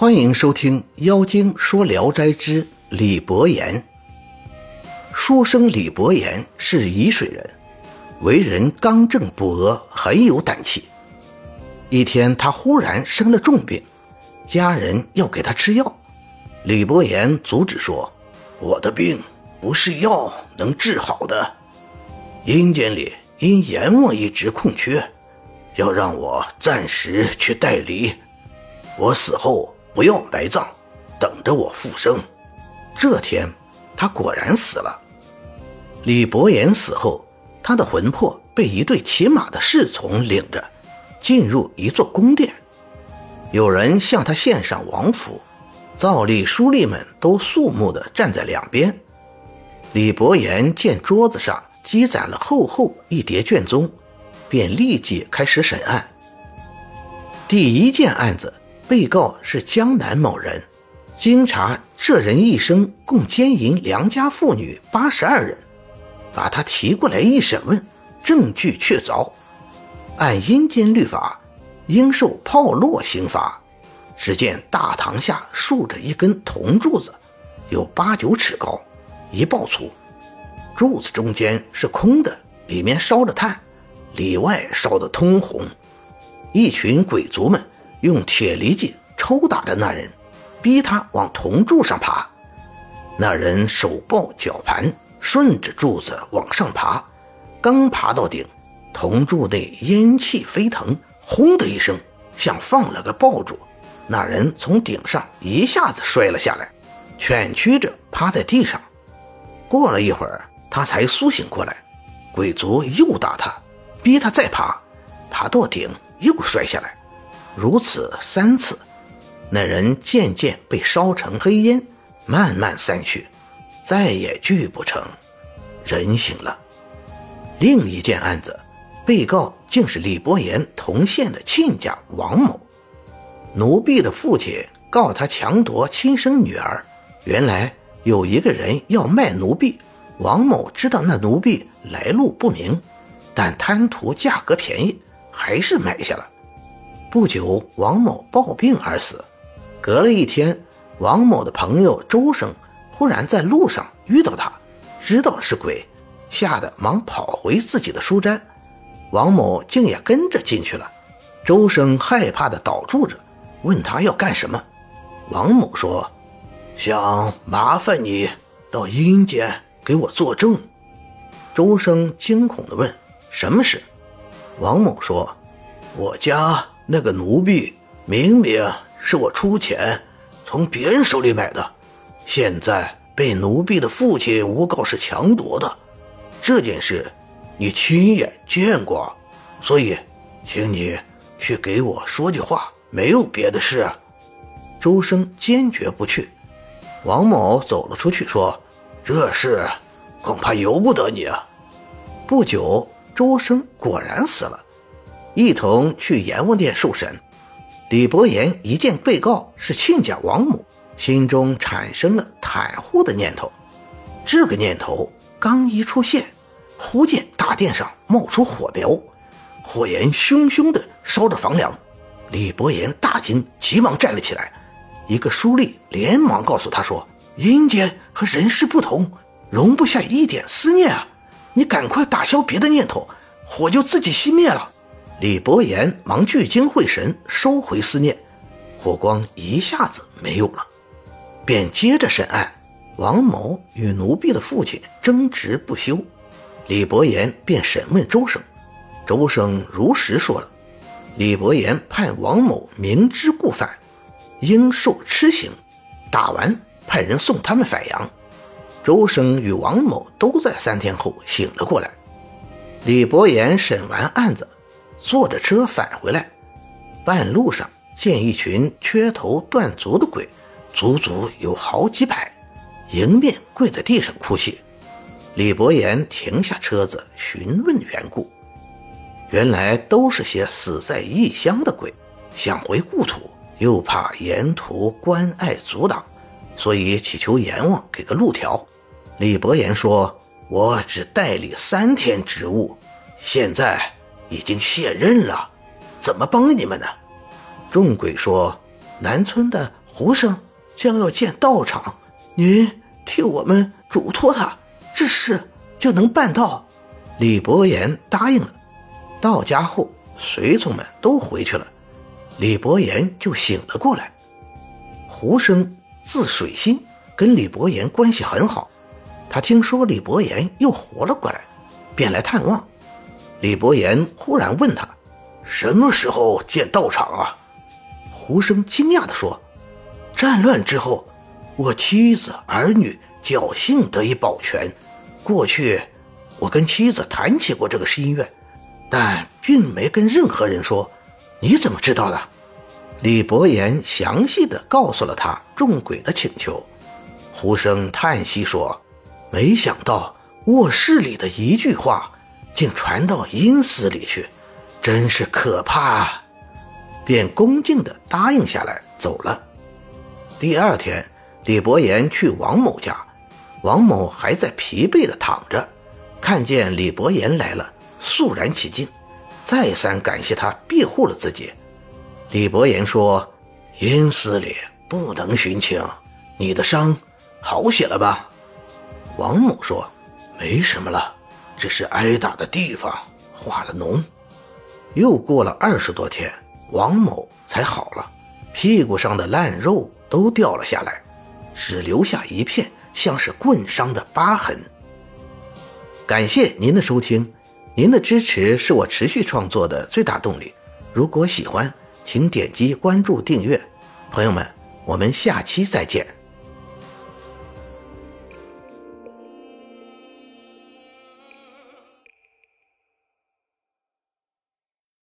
欢迎收听《妖精说聊斋之李伯言》。书生李伯言是沂水人，为人刚正不阿，很有胆气。一天，他忽然生了重病，家人要给他吃药，李伯言阻止说：“我的病不是药能治好的。阴间里因阎王一职空缺，要让我暂时去代理。我死后。”不要埋葬，等着我复生。这天，他果然死了。李伯言死后，他的魂魄被一对骑马的侍从领着，进入一座宫殿。有人向他献上王府，造吏书吏们都肃穆地站在两边。李伯言见桌子上积攒了厚厚一叠卷宗，便立即开始审案。第一件案子。被告是江南某人，经查，这人一生共奸淫良家妇女八十二人，把他提过来一审问，证据确凿，按阴间律法，应受炮烙刑罚。只见大堂下竖着一根铜柱子，有八九尺高，一抱粗，柱子中间是空的，里面烧着炭，里外烧得通红，一群鬼卒们。用铁犁劲抽打着那人，逼他往铜柱上爬。那人手抱绞盘，顺着柱子往上爬。刚爬到顶，铜柱内烟气飞腾，轰的一声，像放了个爆竹。那人从顶上一下子摔了下来，蜷曲着趴在地上。过了一会儿，他才苏醒过来。鬼卒又打他，逼他再爬，爬到顶又摔下来。如此三次，那人渐渐被烧成黑烟，慢慢散去，再也聚不成人形了。另一件案子，被告竟是李伯言同县的亲家王某。奴婢的父亲告他强夺亲生女儿，原来有一个人要卖奴婢，王某知道那奴婢来路不明，但贪图价格便宜，还是买下了。不久，王某暴病而死。隔了一天，王某的朋友周生忽然在路上遇到他，知道是鬼，吓得忙跑回自己的书斋。王某竟也跟着进去了。周生害怕的倒住着，问他要干什么。王某说：“想麻烦你到阴间给我作证。”周生惊恐的问：“什么事？”王某说：“我家……”那个奴婢明明是我出钱从别人手里买的，现在被奴婢的父亲诬告是强夺的。这件事你亲眼见过，所以请你去给我说句话，没有别的事。周生坚决不去。王某走了出去，说：“这事恐怕由不得你啊。”不久，周生果然死了。一同去阎王殿受审，李伯言一见被告是亲家王母，心中产生了袒护的念头。这个念头刚一出现，忽见大殿上冒出火苗，火焰熊熊的烧着房梁。李伯言大惊，急忙站了起来。一个书吏连忙告诉他说：“阴间和人世不同，容不下一点思念啊！你赶快打消别的念头，火就自己熄灭了。”李伯言忙聚精会神收回思念，火光一下子没有了，便接着审案。王某与奴婢的父亲争执不休，李伯言便审问周生，周生如实说了。李伯言判王某明知故犯，应受笞刑，打完派人送他们返阳。周生与王某都在三天后醒了过来。李伯言审完案子。坐着车返回来，半路上见一群缺头断足的鬼，足足有好几百，迎面跪在地上哭泣。李伯言停下车子询问缘故，原来都是些死在异乡的鬼，想回故土，又怕沿途关隘阻挡，所以祈求阎王给个路条。李伯言说：“我只代理三天职务，现在。”已经卸任了，怎么帮你们呢？众鬼说：“南村的胡生将要建道场，您替我们嘱托他，这事就能办到。李伯言答应了。到家后，随从们都回去了，李伯言就醒了过来。胡生字水心，跟李伯言关系很好。他听说李伯言又活了过来，便来探望。李伯言忽然问他：“什么时候建道场啊？”胡生惊讶地说：“战乱之后，我妻子儿女侥幸得以保全。过去，我跟妻子谈起过这个心愿，但并没跟任何人说。你怎么知道的？”李伯言详细的告诉了他众鬼的请求。胡生叹息说：“没想到卧室里的一句话，竟传到阴司里去，真是可怕。”啊便恭敬地答应下来走了。第二天，李伯言去王某家，王某还在疲惫地躺着，看见李伯言来了，肃然起敬，再三感谢他庇护了自己。李伯言说：“阴司里不能寻情，你的伤好些了吧？”王某说：“没什么了，只是挨打的地方化了脓。”又过了二十多天，王某才好了，屁股上的烂肉都掉了下来，只留下一片像是棍伤的疤痕。感谢您的收听，您的支持是我持续创作的最大动力。如果喜欢，请点击关注订阅，朋友们，我们下期再见。